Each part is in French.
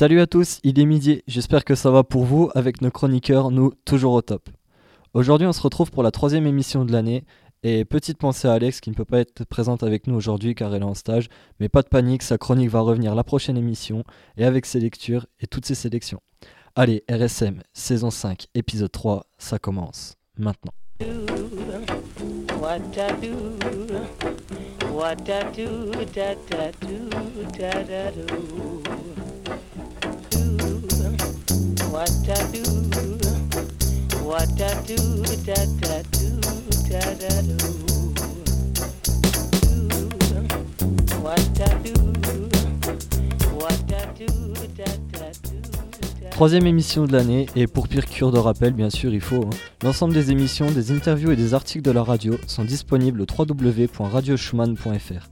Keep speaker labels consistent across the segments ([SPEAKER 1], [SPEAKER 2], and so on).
[SPEAKER 1] Salut à tous, il est midi, j'espère que ça va pour vous avec nos chroniqueurs, nous toujours au top. Aujourd'hui on se retrouve pour la troisième émission de l'année et petite pensée à Alex qui ne peut pas être présente avec nous aujourd'hui car elle est en stage, mais pas de panique, sa chronique va revenir la prochaine émission et avec ses lectures et toutes ses sélections. Allez, RSM, saison 5, épisode 3, ça commence maintenant. Troisième émission de l'année, et pour pire cure de rappel, bien sûr, il faut. hein, L'ensemble des émissions, des interviews et des articles de la radio sont disponibles au www.radioschumann.fr.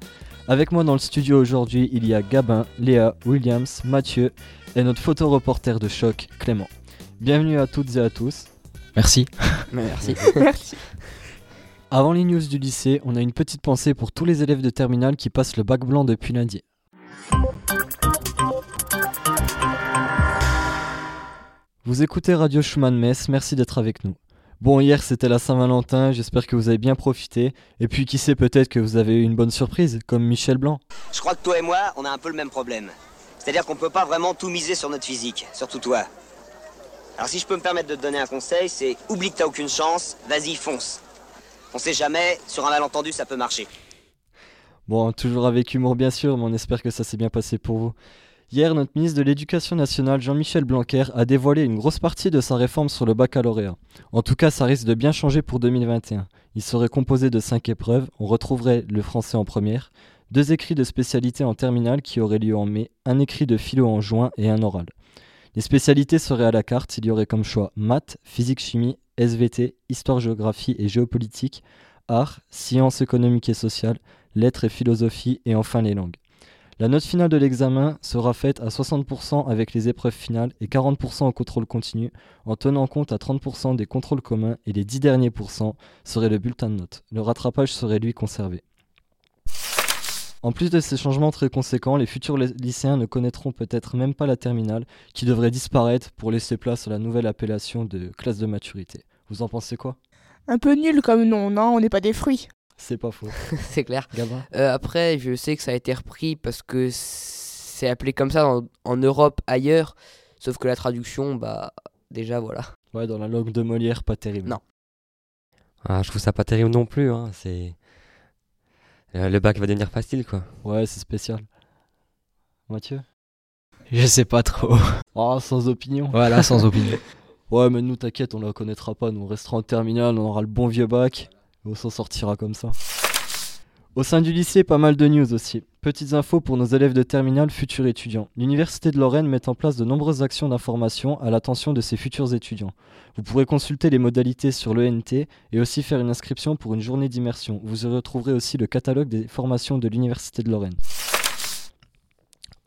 [SPEAKER 1] Avec moi dans le studio aujourd'hui, il y a Gabin, Léa, Williams, Mathieu et notre photoreporter de choc, Clément. Bienvenue à toutes et à tous.
[SPEAKER 2] Merci.
[SPEAKER 3] Merci.
[SPEAKER 1] Avant les news du lycée, on a une petite pensée pour tous les élèves de terminale qui passent le bac blanc depuis lundi. Vous écoutez Radio Schumann Metz, merci d'être avec nous. Bon, hier c'était la Saint-Valentin, j'espère que vous avez bien profité. Et puis qui sait, peut-être que vous avez eu une bonne surprise, comme Michel Blanc.
[SPEAKER 4] Je crois que toi et moi, on a un peu le même problème. C'est-à-dire qu'on peut pas vraiment tout miser sur notre physique, surtout toi. Alors si je peux me permettre de te donner un conseil, c'est oublie que t'as aucune chance, vas-y, fonce. On sait jamais, sur un malentendu, ça peut marcher.
[SPEAKER 1] Bon, toujours avec humour bien sûr, mais on espère que ça s'est bien passé pour vous. Hier, notre ministre de l'Éducation nationale, Jean-Michel Blanquer, a dévoilé une grosse partie de sa réforme sur le baccalauréat. En tout cas, ça risque de bien changer pour 2021. Il serait composé de cinq épreuves, on retrouverait le français en première, deux écrits de spécialité en terminale qui auraient lieu en mai, un écrit de philo en juin et un oral. Les spécialités seraient à la carte, il y aurait comme choix maths, physique-chimie, SVT, histoire-géographie et géopolitique, arts, sciences économiques et sociales, lettres et philosophie et enfin les langues. La note finale de l'examen sera faite à 60% avec les épreuves finales et 40% au contrôle continu, en tenant compte à 30% des contrôles communs et les 10 derniers pourcents seraient le bulletin de notes. Le rattrapage serait lui conservé. En plus de ces changements très conséquents, les futurs ly- lycéens ne connaîtront peut-être même pas la terminale, qui devrait disparaître pour laisser place à la nouvelle appellation de classe de maturité. Vous en pensez quoi?
[SPEAKER 3] Un peu nul comme nom, non? On n'est pas des fruits.
[SPEAKER 1] C'est pas faux.
[SPEAKER 2] C'est clair. Euh, après, je sais que ça a été repris parce que c'est appelé comme ça en, en Europe, ailleurs. Sauf que la traduction, bah, déjà, voilà.
[SPEAKER 1] Ouais, dans la langue de Molière, pas terrible.
[SPEAKER 2] Non.
[SPEAKER 5] Ah, je trouve ça pas terrible non plus. Hein. C'est Euh, le bac va devenir facile, quoi.
[SPEAKER 1] Ouais, c'est spécial. Mathieu?
[SPEAKER 6] Je sais pas trop.
[SPEAKER 1] Oh, sans opinion.
[SPEAKER 6] Voilà, sans opinion.
[SPEAKER 1] Ouais, mais nous, t'inquiète, on la connaîtra pas. Nous, on restera en terminale, on aura le bon vieux bac. On s'en sortira comme ça. Au sein du lycée, pas mal de news aussi. Petites infos pour nos élèves de terminale, futurs étudiants. L'Université de Lorraine met en place de nombreuses actions d'information à l'attention de ses futurs étudiants. Vous pourrez consulter les modalités sur l'ENT et aussi faire une inscription pour une journée d'immersion. Vous y retrouverez aussi le catalogue des formations de l'Université de Lorraine.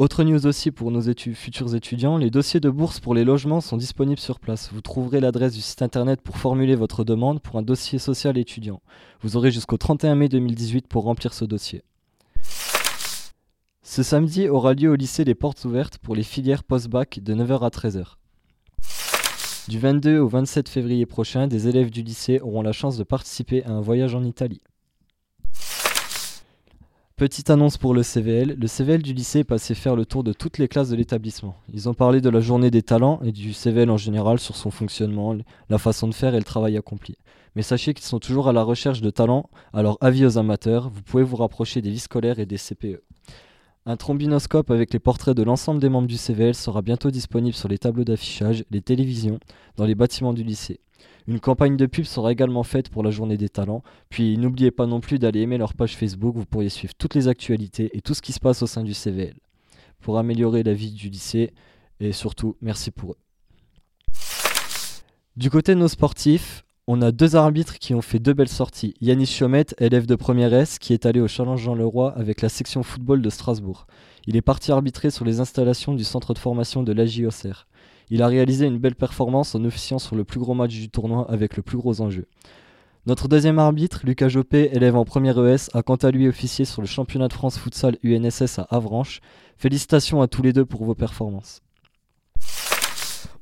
[SPEAKER 1] Autre news aussi pour nos futurs étudiants, les dossiers de bourse pour les logements sont disponibles sur place. Vous trouverez l'adresse du site internet pour formuler votre demande pour un dossier social étudiant. Vous aurez jusqu'au 31 mai 2018 pour remplir ce dossier. Ce samedi aura lieu au lycée les portes ouvertes pour les filières post-bac de 9h à 13h. Du 22 au 27 février prochain, des élèves du lycée auront la chance de participer à un voyage en Italie. Petite annonce pour le CVL, le CVL du lycée est passé faire le tour de toutes les classes de l'établissement. Ils ont parlé de la journée des talents et du CVL en général sur son fonctionnement, la façon de faire et le travail accompli. Mais sachez qu'ils sont toujours à la recherche de talents, alors avis aux amateurs, vous pouvez vous rapprocher des vies scolaires et des CPE. Un trombinoscope avec les portraits de l'ensemble des membres du CVL sera bientôt disponible sur les tableaux d'affichage, les télévisions, dans les bâtiments du lycée. Une campagne de pub sera également faite pour la journée des talents. Puis n'oubliez pas non plus d'aller aimer leur page Facebook, vous pourriez suivre toutes les actualités et tout ce qui se passe au sein du CVL. Pour améliorer la vie du lycée et surtout, merci pour eux. Du côté de nos sportifs, on a deux arbitres qui ont fait deux belles sorties. Yanis Chomette, élève de première S, qui est allé au Challenge Jean Leroy avec la section football de Strasbourg. Il est parti arbitrer sur les installations du centre de formation de l'AJOCR. Il a réalisé une belle performance en officiant sur le plus gros match du tournoi avec le plus gros enjeu. Notre deuxième arbitre, Lucas Jopé, élève en première ES, a quant à lui officié sur le championnat de France futsal UNSS à Avranches. Félicitations à tous les deux pour vos performances.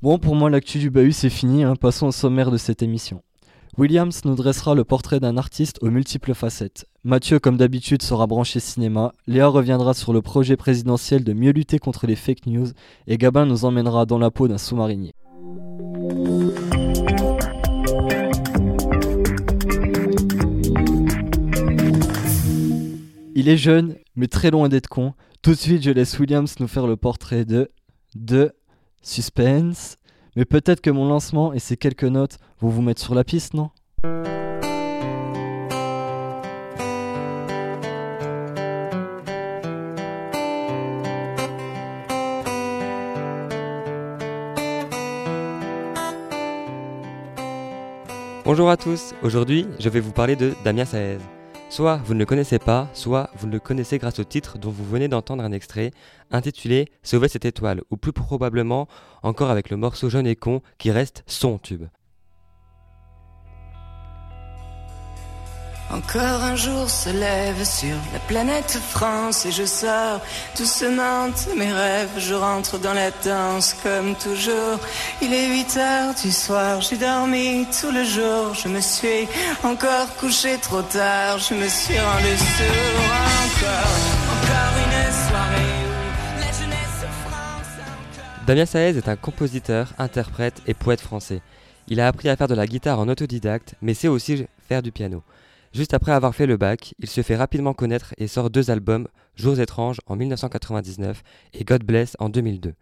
[SPEAKER 1] Bon, pour moi, l'actu du bahut, c'est fini. hein. Passons au sommaire de cette émission. Williams nous dressera le portrait d'un artiste aux multiples facettes. Mathieu, comme d'habitude, sera branché cinéma. Léa reviendra sur le projet présidentiel de mieux lutter contre les fake news. Et Gabin nous emmènera dans la peau d'un sous-marinier. Il est jeune, mais très loin d'être con. Tout de suite, je laisse Williams nous faire le portrait de. de. suspense. Mais peut-être que mon lancement et ces quelques notes vont vous mettre sur la piste, non?
[SPEAKER 5] Bonjour à tous, aujourd'hui je vais vous parler de Damien Saez. Soit vous ne le connaissez pas, soit vous le connaissez grâce au titre dont vous venez d'entendre un extrait, intitulé Sauver cette étoile, ou plus probablement encore avec le morceau jaune et con qui reste son tube.
[SPEAKER 7] Encore un jour se lève sur la planète France et je sors doucement de mes rêves. Je rentre dans la danse comme toujours. Il est 8 heures du soir, j'ai dormi tout le jour. Je me suis encore couché trop tard, je me suis rendu sourd encore. Encore une soirée où la jeunesse France. encore-
[SPEAKER 5] Damien Saez est un compositeur, interprète et poète français. Il a appris à faire de la guitare en autodidacte, mais sait aussi faire du piano. Juste après avoir fait le bac, il se fait rapidement connaître et sort deux albums, Jours étranges en 1999 et God Bless en 2002.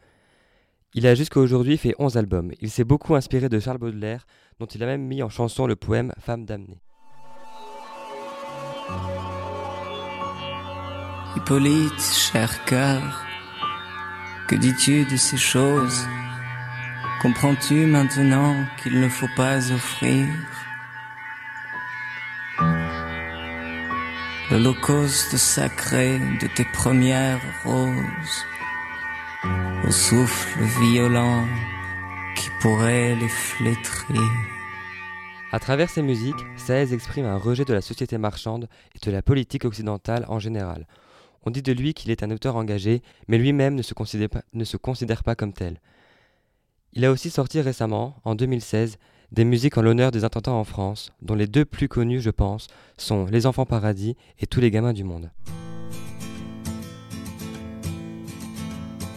[SPEAKER 5] Il a jusqu'à aujourd'hui fait 11 albums. Il s'est beaucoup inspiré de Charles Baudelaire, dont il a même mis en chanson le poème Femme damnée.
[SPEAKER 7] Hippolyte, cher cœur, que dis-tu de ces choses? Comprends-tu maintenant qu'il ne faut pas offrir l'holocauste sacré de tes premières roses au souffle violent qui pourrait les flétrir
[SPEAKER 5] À travers ses musiques, Saez exprime un rejet de la société marchande et de la politique occidentale en général. On dit de lui qu'il est un auteur engagé, mais lui-même ne, se considère pas- ne se considère pas comme tel. Il a aussi sorti récemment, en 2016, des musiques en l'honneur des attentats en France, dont les deux plus connus, je pense, sont Les Enfants Paradis et Tous les gamins du monde.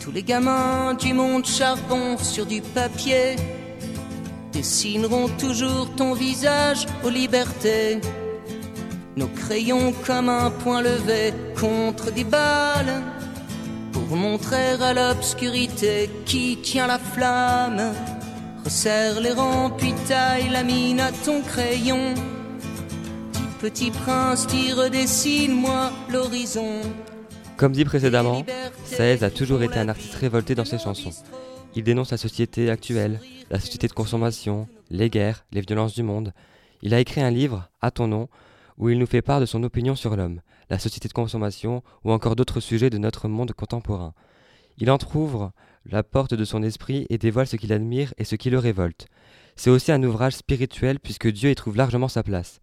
[SPEAKER 7] Tous les gamins du monde charbon sur du papier dessineront toujours ton visage aux libertés. Nos crayons comme un point levé contre des balles pour montrer à l'obscurité qui tient la flamme. Resserre les rangs puis taille la mine à ton crayon. Petit petit prince, t'y redessine-moi l'horizon.
[SPEAKER 5] Comme dit précédemment, Saez a toujours été un artiste révolté dans ses chansons. Il dénonce la société actuelle, la société de consommation, les guerres, les violences du monde. Il a écrit un livre, à ton nom, où il nous fait part de son opinion sur l'homme, la société de consommation ou encore d'autres sujets de notre monde contemporain. Il entr'ouvre la porte de son esprit et dévoile ce qu'il admire et ce qui le révolte. C'est aussi un ouvrage spirituel puisque Dieu y trouve largement sa place.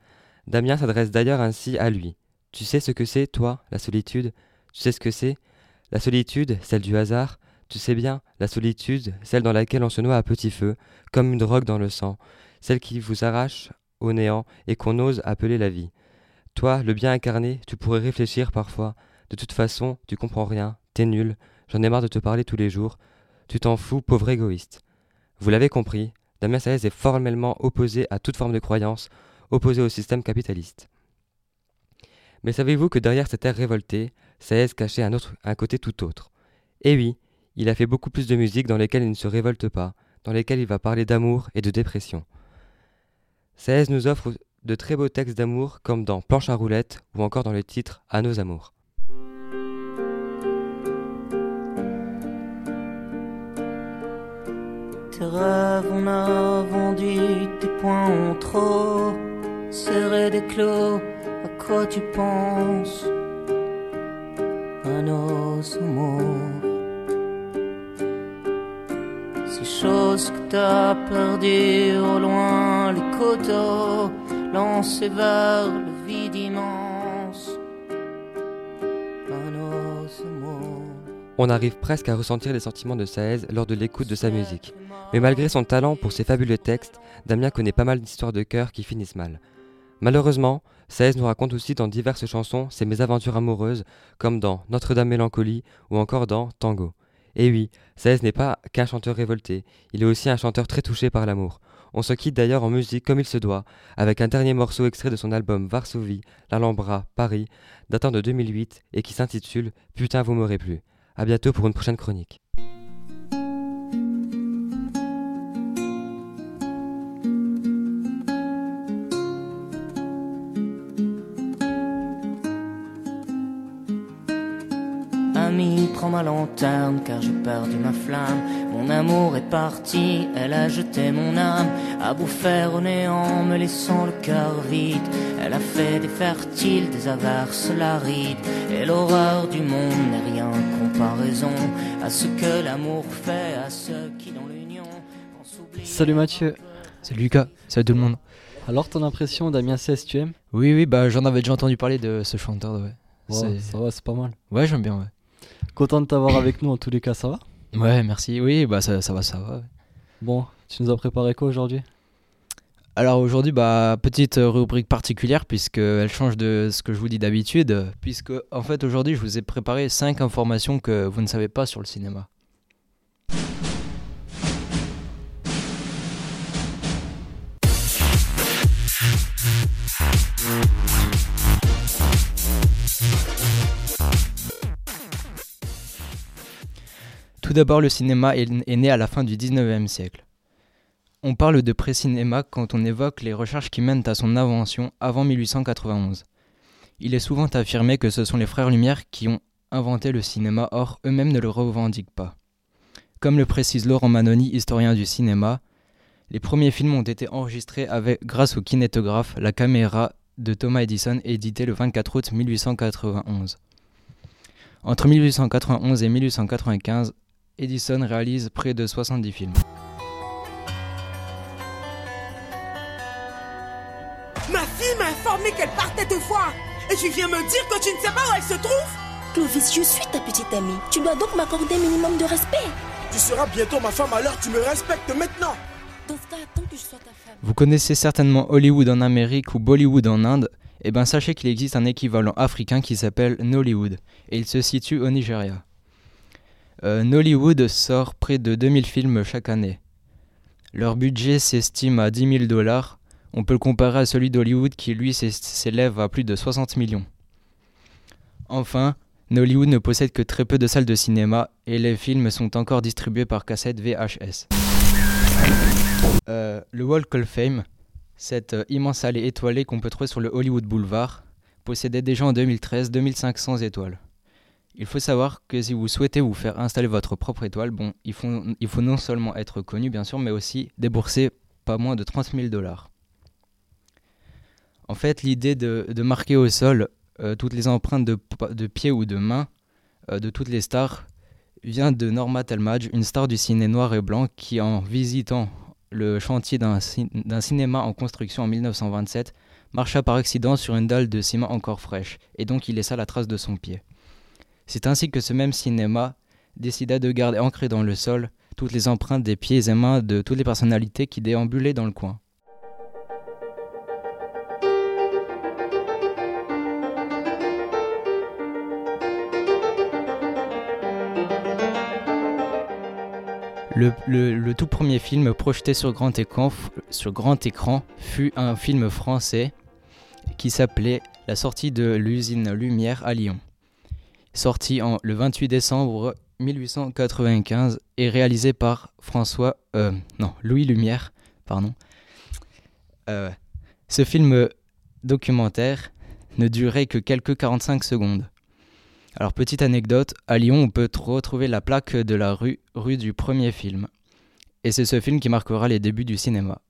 [SPEAKER 5] Damien s'adresse d'ailleurs ainsi à lui. Tu sais ce que c'est, toi, la solitude? Tu sais ce que c'est? La solitude, celle du hasard? Tu sais bien, la solitude, celle dans laquelle on se noie à petit feu, comme une drogue dans le sang, celle qui vous arrache au néant et qu'on ose appeler la vie. Toi, le bien incarné, tu pourrais réfléchir parfois. De toute façon, tu comprends rien, t'es nul, j'en ai marre de te parler tous les jours. Tu t'en fous, pauvre égoïste. Vous l'avez compris, Damien Saez est formellement opposé à toute forme de croyance, opposé au système capitaliste. Mais savez-vous que derrière cet air révolté, Saez cachait un, autre, un côté tout autre? Eh oui, il a fait beaucoup plus de musique dans lesquelles il ne se révolte pas, dans lesquelles il va parler d'amour et de dépression. Saez nous offre de très beaux textes d'amour comme dans Planche à roulettes ou encore dans le titre À nos amours.
[SPEAKER 7] Tes rêves, on a vendu tes points en trop. Serré des clos, à quoi tu penses? À nos amours. Ces choses que t'as perdues au loin, les coteaux, lancés vers
[SPEAKER 5] On arrive presque à ressentir les sentiments de Saez lors de l'écoute de sa musique. Mais malgré son talent pour ses fabuleux textes, Damien connaît pas mal d'histoires de cœur qui finissent mal. Malheureusement, Saez nous raconte aussi dans diverses chansons ses mésaventures amoureuses, comme dans Notre-Dame Mélancolie ou encore dans Tango. Et oui, Saez n'est pas qu'un chanteur révolté, il est aussi un chanteur très touché par l'amour. On se quitte d'ailleurs en musique comme il se doit, avec un dernier morceau extrait de son album Varsovie, l'Alhambra, Paris, datant de 2008 et qui s'intitule Putain vous m'aurez plu. A bientôt pour une prochaine chronique.
[SPEAKER 7] Ami, prends ma lanterne car j'ai perdu ma flamme. Mon amour est parti, elle a jeté mon âme à bouffer au néant, me laissant le cœur vide. Elle a fait des fertiles, des averses larides, et l'horreur du monde n'est rien en comparaison à ce que l'amour fait à ceux qui dans l'union pensent oublier.
[SPEAKER 1] Salut Mathieu.
[SPEAKER 6] Salut Lucas, salut tout le monde.
[SPEAKER 1] Alors ton impression Damien CS tu aimes?
[SPEAKER 6] Oui, oui, bah j'en avais déjà entendu parler de ce chanteur, ouais.
[SPEAKER 1] Ça va, c'est pas mal.
[SPEAKER 6] Ouais, j'aime bien, ouais.
[SPEAKER 1] Content de t'avoir avec nous en tous les cas, ça va?
[SPEAKER 6] Ouais, merci. Oui, bah ça, ça va, ça va. ouais.
[SPEAKER 1] Bon, tu nous as préparé quoi aujourd'hui?
[SPEAKER 6] Alors aujourd'hui, bah petite euh, rubrique particulière puisque elle change de ce que je vous dis d'habitude, puisque en fait aujourd'hui je vous ai préparé 5 informations que vous ne savez pas sur le cinéma. Tout d'abord, le cinéma est né à la fin du 19e siècle. On parle de pré-cinéma quand on évoque les recherches qui mènent à son invention avant 1891. Il est souvent affirmé que ce sont les frères Lumière qui ont inventé le cinéma, or eux-mêmes ne le revendiquent pas. Comme le précise Laurent Manoni, historien du cinéma, les premiers films ont été enregistrés avec, grâce au kinétographe, la caméra de Thomas Edison, édité le 24 août 1891. Entre 1891 et 1895, Edison réalise près de 70 films.
[SPEAKER 8] Fille m'a informé qu'elle partait te voir. Et tu viens me dire que tu ne sais pas où elle se trouve?
[SPEAKER 9] Clovis, je suis ta petite amie. Tu dois donc m'accorder un minimum de respect.
[SPEAKER 8] Tu seras bientôt ma femme alors tu me respectes maintenant.
[SPEAKER 9] Dans ce cas, attends que je sois ta femme.
[SPEAKER 6] Vous connaissez certainement Hollywood en Amérique ou Bollywood en Inde? Eh bien sachez qu'il existe un équivalent africain qui s'appelle Nollywood et il se situe au Nigeria. Euh, Nollywood sort près de 2000 films chaque année. Leur budget s'estime à 10 000 dollars. On peut le comparer à celui d'Hollywood qui lui s'élève à plus de 60 millions. Enfin, Nollywood ne possède que très peu de salles de cinéma et les films sont encore distribués par cassette VHS. Euh, le Walk of Fame, cette euh, immense allée étoilée qu'on peut trouver sur le Hollywood Boulevard, possédait déjà en 2013 2500 étoiles. Il faut savoir que si vous souhaitez vous faire installer votre propre étoile, bon, il faut, il faut non seulement être connu bien sûr, mais aussi débourser pas moins de 30 000 dollars. En fait, l'idée de, marquer au sol euh, toutes les empreintes de, de pieds ou de mains euh, de toutes les stars vient de Norma Talmadge, une star du ciné noir et blanc qui, en visitant le chantier d'un cinéma en construction en 1927, marcha par accident sur une dalle de ciment encore fraîche, et donc il laissa la trace de son pied. C'est ainsi que ce même cinéma décida de garder ancrées dans le sol toutes les empreintes des pieds et mains de toutes les personnalités qui déambulaient dans le coin. Le, tout premier film projeté sur grand, écran, fut un film français qui s'appelait La sortie de l'usine Lumière à Lyon. Sorti le 28 décembre 1895 et réalisé par François, euh, non, Louis Lumière, pardon. Euh, ce film documentaire ne durait que quelques 45 secondes. Alors petite anecdote, à Lyon on peut tr- retrouver la plaque de la rue, rue du premier film. Et c'est ce film qui marquera les débuts du cinéma.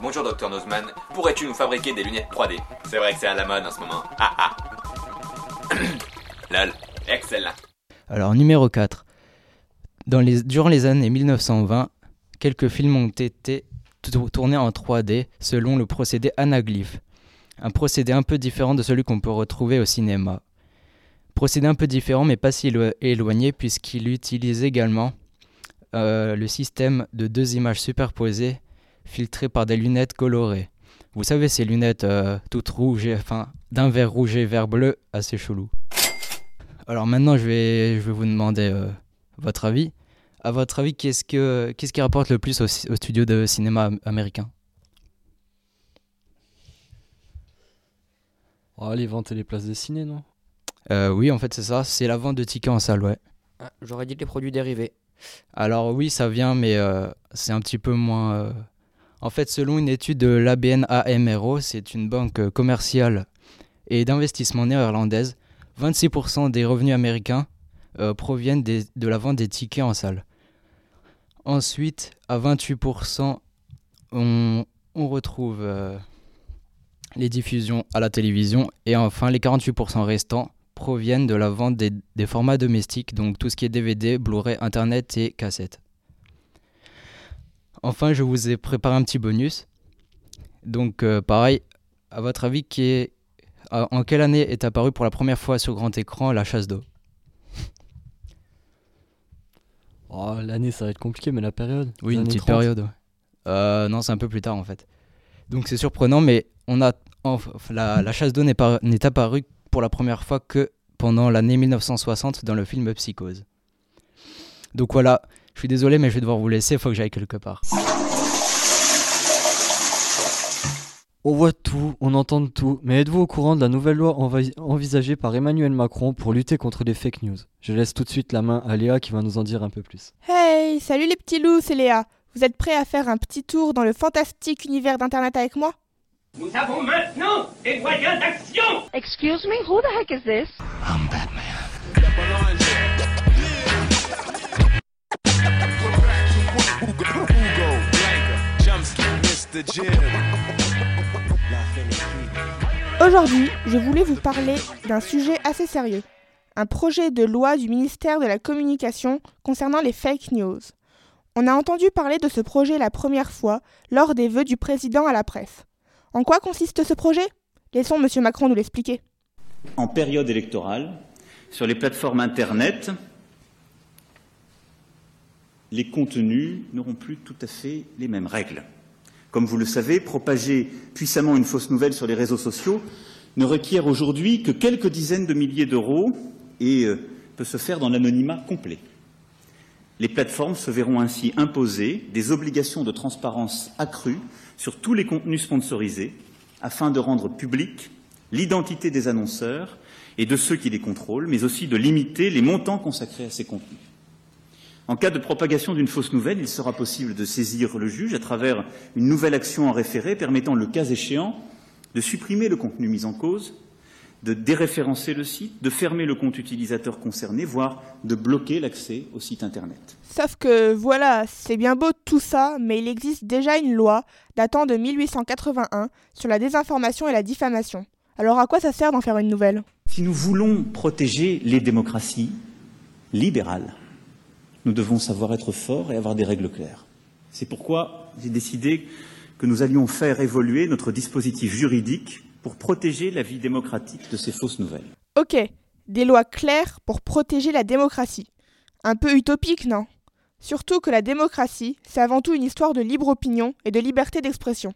[SPEAKER 10] Bonjour Dr Nozman, pourrais-tu nous fabriquer des lunettes 3D C'est vrai que c'est à la mode en ce moment. Ah ah Lol, excellent.
[SPEAKER 6] Alors numéro 4. Dans les, durant les années 1920, quelques films ont été tou- tournés en 3D selon le procédé anaglyphe. Un procédé un peu différent de celui qu'on peut retrouver au cinéma. Procédé un peu différent mais pas si éloigné puisqu'il utilise également euh, le système de deux images superposées filtrées par des lunettes colorées. Vous savez ces lunettes euh, toutes rouges, enfin d'un vert rouge et vert bleu, assez chelou. Alors maintenant je vais, vous demander euh, votre avis. À votre avis, qu'est-ce, que, qu'est-ce qui rapporte le plus au studio de cinéma américain?
[SPEAKER 1] Oh, les ventes et les places de ciné, non?
[SPEAKER 6] Euh, Oui, en fait, c'est ça. C'est la vente de tickets en salle, ouais.
[SPEAKER 2] Ah, j'aurais dit les produits dérivés.
[SPEAKER 6] Alors, oui, ça vient, mais euh, c'est un petit peu moins. Euh, en fait, selon une étude de l'ABN AMRO, c'est une banque commerciale et d'investissement néerlandaise, 26% des revenus américains proviennent de la vente des tickets en salle. Ensuite, à 28%, on, on retrouve les diffusions à la télévision et enfin les 48% restants proviennent de la vente des, formats domestiques, donc tout ce qui est DVD, Blu-ray, Internet et cassette. Enfin, je vous ai préparé un petit bonus. Donc euh, pareil, à votre avis, qui est, en quelle année est apparue pour la première fois sur grand écran La chasse d'eau?
[SPEAKER 1] Oh, L'année, ça va être compliqué, mais la période
[SPEAKER 6] Oui, une petite période. Euh, non, c'est un peu plus tard en fait. Donc c'est surprenant, mais on a la, chasse d'eau n'est apparue pour la première fois que pendant l'année 1960 dans le film Psychose. Donc voilà, je suis désolé, mais je vais devoir vous laisser, il faut que j'aille quelque part.
[SPEAKER 1] On voit tout, on entend tout, mais êtes-vous au courant de la nouvelle loi envisagée par Emmanuel Macron pour lutter contre les fake news? Je laisse tout de suite la main à Léa qui va nous en dire un peu plus.
[SPEAKER 3] Hey, salut les petits loups, c'est Léa. Vous êtes prêts à faire un petit tour dans le fantastique univers d'Internet avec moi?
[SPEAKER 11] Nous avons maintenant des moyens d'action
[SPEAKER 12] Excuse me, who the heck is this? I'm Batman.
[SPEAKER 3] Aujourd'hui, je voulais vous parler d'un sujet assez sérieux. Un projet de loi du ministère de la Communication concernant les fake news. On a entendu parler de ce projet la première fois lors des vœux du président à la presse. En quoi consiste ce projet? Laissons M. Macron nous l'expliquer.
[SPEAKER 13] En période électorale, sur les plateformes Internet, les contenus n'auront plus tout à fait les mêmes règles. Comme vous le savez, propager puissamment une fausse nouvelle sur les réseaux sociaux ne requiert aujourd'hui que quelques dizaines de milliers d'euros et euh, peut se faire dans l'anonymat complet. Les plateformes se verront ainsi imposer des obligations de transparence accrues sur tous les contenus sponsorisés afin de rendre publique l'identité des annonceurs et de ceux qui les contrôlent, mais aussi de limiter les montants consacrés à ces contenus. En cas de propagation d'une fausse nouvelle, il sera possible de saisir le juge à travers une nouvelle action en référé permettant, le cas échéant, de supprimer le contenu mis en cause de déréférencer le site, de fermer le compte utilisateur concerné, voire de bloquer l'accès au site Internet.
[SPEAKER 3] Sauf que voilà, c'est bien beau tout ça, mais il existe déjà une loi datant de 1881 sur la désinformation et la diffamation. Alors à quoi ça sert d'en faire une nouvelle?
[SPEAKER 13] Si nous voulons protéger les démocraties libérales, nous devons savoir être forts et avoir des règles claires. C'est pourquoi j'ai décidé que nous allions faire évoluer notre dispositif juridique pour protéger la vie démocratique de ces fausses nouvelles.
[SPEAKER 3] Ok, des lois claires pour protéger la démocratie. Un peu utopique, non? Surtout que la démocratie, c'est avant tout une histoire de libre opinion et de liberté d'expression.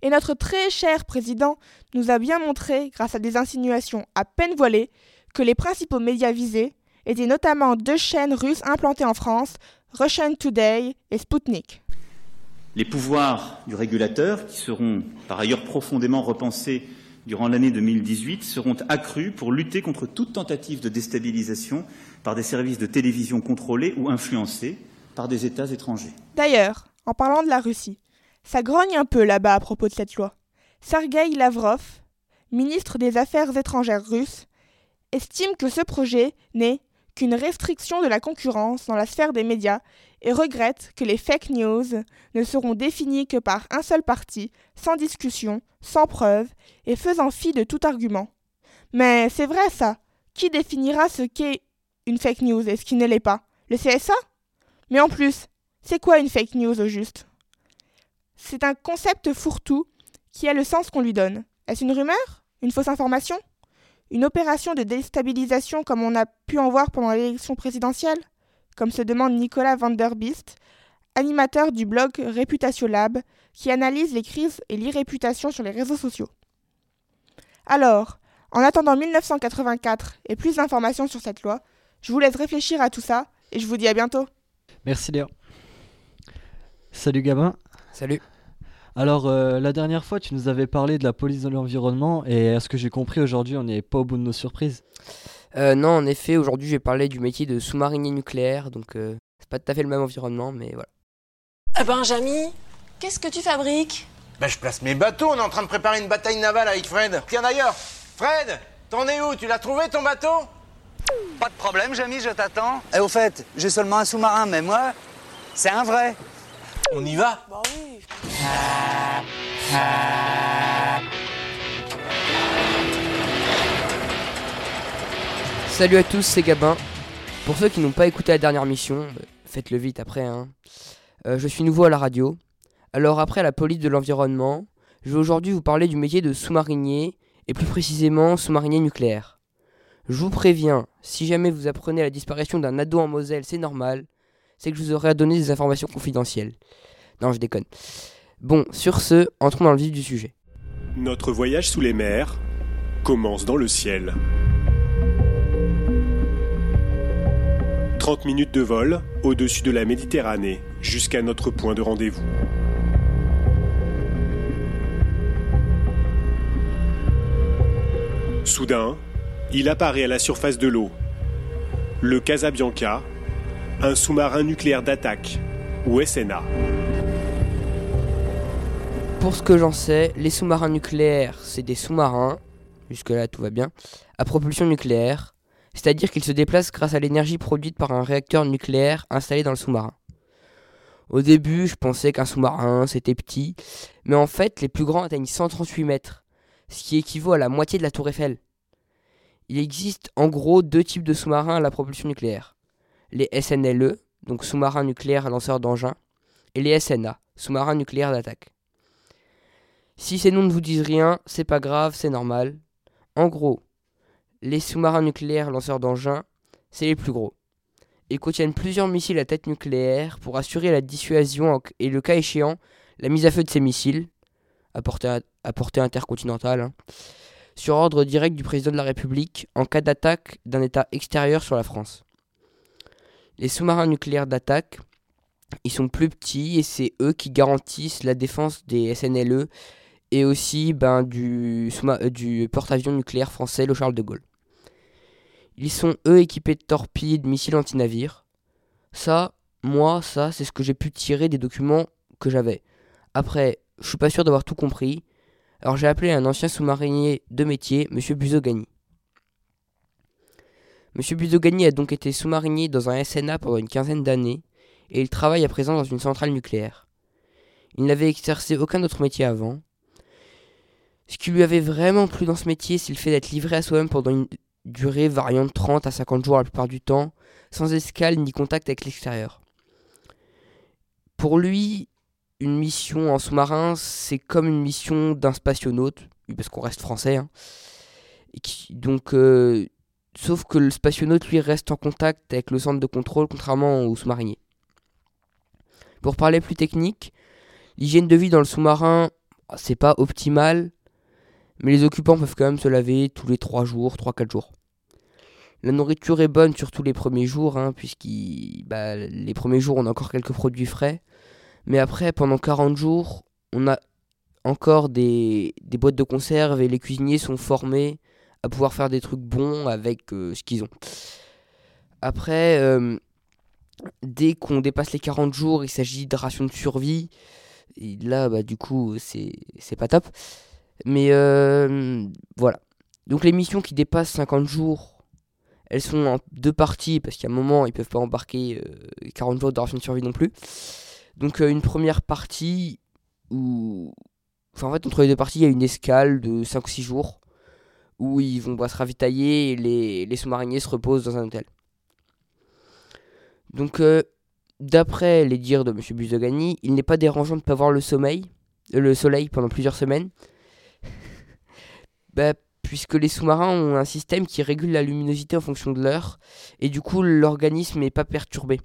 [SPEAKER 3] Et notre très cher président nous a bien montré, grâce à des insinuations à peine voilées, que les principaux médias visés étaient notamment deux chaînes russes implantées en France, Russian Today et Sputnik.
[SPEAKER 13] Les pouvoirs du régulateur, qui seront par ailleurs profondément repensés durant l'année 2018, seront accrus pour lutter contre toute tentative de déstabilisation par des services de télévision contrôlés ou influencés par des États étrangers.
[SPEAKER 3] D'ailleurs, en parlant de la Russie, ça grogne un peu là-bas à propos de cette loi. Sergei Lavrov, ministre des Affaires étrangères russe, estime que ce projet n'est qu'une restriction de la concurrence dans la sphère des médias et regrette que les fake news ne seront définies que par un seul parti, sans discussion, sans preuve et faisant fi de tout argument. Mais c'est vrai ça. Qui définira ce qu'est une fake news et ce qui ne l'est pas? Le CSA Mais en plus, c'est quoi une fake news au juste? C'est un concept fourre-tout qui a le sens qu'on lui donne. Est-ce une rumeur? Une fausse information? Une opération de déstabilisation comme on a pu en voir pendant l'élection présidentielle Comme se demande Nicolas Van der Beest, animateur du blog Réputation Lab, qui analyse les crises et l'irréputation sur les réseaux sociaux. Alors, en attendant 1984 et plus d'informations sur cette loi, je vous laisse réfléchir à tout ça et je vous dis à bientôt.
[SPEAKER 1] Merci Léa. Salut Gabin.
[SPEAKER 2] Salut.
[SPEAKER 1] Alors, euh, la dernière fois, tu nous avais parlé de la police de l'environnement, et à ce que j'ai compris aujourd'hui, on n'est pas au bout de nos surprises.
[SPEAKER 2] Euh, non, en effet, aujourd'hui, j'ai parlé du métier de sous-marinier nucléaire, donc euh, c'est pas tout à fait le même environnement, mais voilà.
[SPEAKER 14] Eh ben, Jamy, qu'est-ce que tu fabriques?
[SPEAKER 15] Ben, je place mes bateaux, on est en train de préparer une bataille navale avec Fred. Tiens d'ailleurs, Fred, t'en es où? Tu l'as trouvé ton bateau?
[SPEAKER 16] Pas de problème, Jamy, je t'attends. Et au fait, j'ai seulement un sous-marin, mais moi, c'est un vrai.
[SPEAKER 15] On y va?
[SPEAKER 14] Bah oui.
[SPEAKER 2] Salut à tous, c'est Gabin. Pour ceux qui n'ont pas écouté la dernière mission, euh, faites-le vite après. Hein. Euh, je suis nouveau à la radio. Alors après la police de l'environnement, je vais aujourd'hui vous parler du métier de sous-marinier, et plus précisément sous-marinier nucléaire. Je vous préviens, si jamais vous apprenez la disparition d'un ado en Moselle, c'est normal, c'est que je vous aurai à donner des informations confidentielles. Non, je déconne. Bon, sur ce, entrons dans le vif du sujet.
[SPEAKER 17] Notre voyage sous les mers commence dans le ciel. 30 minutes de vol au-dessus de la Méditerranée jusqu'à notre point de rendez-vous. Soudain, il apparaît à la surface de l'eau. Le Casabianca, un sous-marin nucléaire d'attaque, ou SNA.
[SPEAKER 2] Pour ce que j'en sais, les sous-marins nucléaires, c'est des sous-marins, jusque-là tout va bien, à propulsion nucléaire, c'est-à-dire qu'ils se déplacent grâce à l'énergie produite par un réacteur nucléaire installé dans le sous-marin. Au début, je pensais qu'un sous-marin c'était petit, mais en fait, les plus grands atteignent 138 mètres, ce qui équivaut à la moitié de la tour Eiffel. Il existe en gros deux types de sous-marins à la propulsion nucléaire. Les SNLE, donc sous-marins nucléaires lanceurs d'engins, et les SNA, sous-marins nucléaires d'attaque. Si ces noms ne vous disent rien, c'est pas grave, c'est normal. En gros, les sous-marins nucléaires lanceurs d'engins, c'est les plus gros. Ils contiennent plusieurs missiles à tête nucléaire pour assurer la dissuasion et le cas échéant, la mise à feu de ces missiles, à portée, intercontinentale, hein, sur ordre direct du président de la République en cas d'attaque d'un État extérieur sur la France. Les sous-marins nucléaires d'attaque, ils sont plus petits et c'est eux qui garantissent la défense des SNLE et aussi ben, du, euh, du porte-avions nucléaire français, le Charles de Gaulle. Ils sont eux équipés de torpilles, de missiles anti-navires. Ça, moi, ça, c'est ce que j'ai pu tirer des documents que j'avais. Après, je suis pas sûr d'avoir tout compris, alors j'ai appelé un ancien sous-marinier de métier, Monsieur Buzogani. Monsieur Buzogani a donc été sous-marinier dans un SNA pendant une quinzaine d'années, et il travaille à présent dans une centrale nucléaire. Il n'avait exercé aucun autre métier avant, ce qui lui avait vraiment plu dans ce métier, c'est le fait d'être livré à soi-même pendant une durée variant de 30 à 50 jours la plupart du temps, sans escale ni contact avec l'extérieur. Pour lui, une mission en sous-marin, c'est comme une mission d'un spationaute, parce qu'on reste français. Hein, donc, euh, sauf que le spationaute, lui, reste en contact avec le centre de contrôle, contrairement aux sous-mariniers. Pour parler plus technique, l'hygiène de vie dans le sous-marin, c'est pas optimal, mais les occupants peuvent quand même se laver tous les 3 jours, 3-4 jours. La nourriture est bonne surtout les premiers jours, hein, puisqu'ils bah, les premiers jours on a encore quelques produits frais. Mais après, pendant 40 jours, on a encore des, des boîtes de conserve et les cuisiniers sont formés à pouvoir faire des trucs bons avec euh, ce qu'ils ont. Après, euh, dès qu'on dépasse les 40 jours, il s'agit de rations de survie. Et là, bah, du coup, c'est pas top. Mais euh, voilà. Donc les missions qui dépassent 50 jours, elles sont en deux parties, parce qu'à un moment, ils peuvent pas embarquer 40 jours de de survie non plus. Donc une première partie où... Enfin en fait, entre les deux parties, il y a une escale de 5 ou 6 jours où ils vont se ravitailler et les, sous-mariniers se reposent dans un hôtel. Donc, euh, d'après les dires de M. Buzogani, il n'est pas dérangeant de ne pas voir le sommeil, euh, le soleil pendant plusieurs semaines. Bah, puisque les sous-marins ont un système qui régule la luminosité en fonction de l'heure, et du coup l'organisme n'est pas perturbé.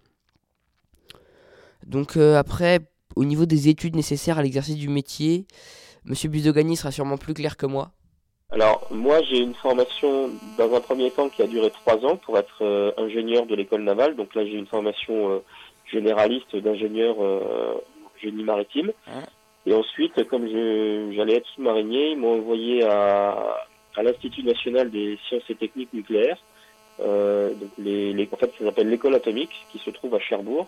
[SPEAKER 2] Donc euh, après, au niveau des études nécessaires à l'exercice du métier, Monsieur Buzogani sera sûrement plus clair que moi.
[SPEAKER 18] Alors moi j'ai une formation dans un premier temps qui a duré trois ans pour être euh, ingénieur de l'école navale. Donc là j'ai une formation euh, généraliste d'ingénieur génie maritime. Et ensuite, comme j'allais être sous-marinier, ils m'ont envoyé à, à l'Institut national des sciences et techniques nucléaires. Euh, donc les, les, en fait, ça s'appelle l'école atomique, qui se trouve à Cherbourg.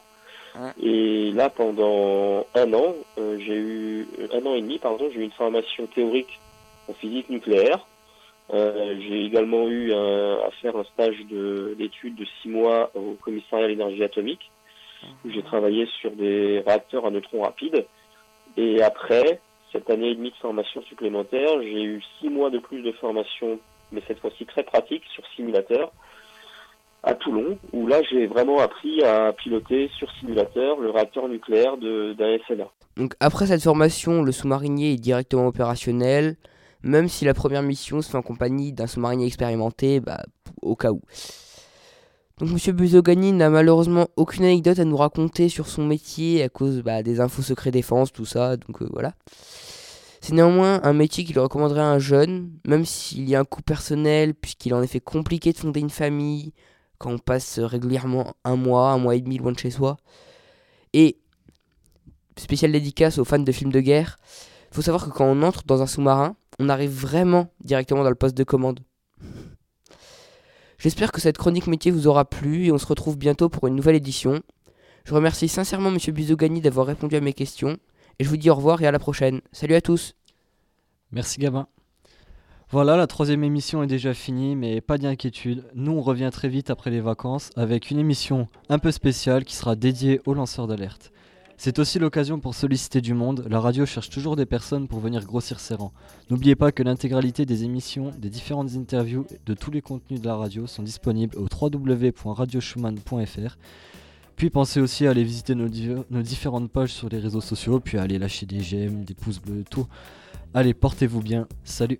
[SPEAKER 18] Et là, pendant un an, euh, j'ai eu un an et demi, pardon, j'ai eu une formation théorique en physique nucléaire. Euh, j'ai également eu à faire un stage d'études de, six mois au commissariat à l'énergie atomique, où j'ai travaillé sur des réacteurs à neutrons rapides. Et après, cette année et demie de formation supplémentaire, j'ai eu six mois de plus de formation, mais cette fois-ci très pratique, sur simulateur, à Toulon, où là j'ai vraiment appris à piloter sur simulateur le réacteur nucléaire d'un SNA.
[SPEAKER 2] Donc après cette formation, le sous-marinier est directement opérationnel, même si la première mission se fait en compagnie d'un sous-marinier expérimenté, bah, au cas où. Donc Monsieur Buzogani n'a malheureusement aucune anecdote à nous raconter sur son métier à cause bah, des infos secrets défense, tout ça, donc euh, voilà. C'est néanmoins un métier qu'il recommanderait à un jeune, même s'il y a un coût personnel, puisqu'il est en effet compliqué de fonder une famille quand on passe régulièrement un mois, un mois et demi loin de chez soi. Et spécial dédicace aux fans de films de guerre, il faut savoir que quand on entre dans un sous-marin, on arrive vraiment directement dans le poste de commande. J'espère que cette chronique métier vous aura plu et on se retrouve bientôt pour une nouvelle édition. Je remercie sincèrement Monsieur Bizogani d'avoir répondu à mes questions et je vous dis au revoir et à la prochaine. Salut à tous.
[SPEAKER 1] Merci Gabin. Voilà, la troisième émission est déjà finie, mais pas d'inquiétude. Nous, on revient très vite après les vacances avec une émission un peu spéciale qui sera dédiée aux lanceurs d'alerte. C'est aussi l'occasion pour solliciter du monde. La radio cherche toujours des personnes pour venir grossir ses rangs. N'oubliez pas que l'intégralité des émissions, des différentes interviews de tous les contenus de la radio sont disponibles au www.radioschumann.fr. Puis pensez aussi à aller visiter nos, nos, différentes pages sur les réseaux sociaux, puis à aller lâcher des j'aime, des pouces bleus, tout. Allez, portez-vous bien. Salut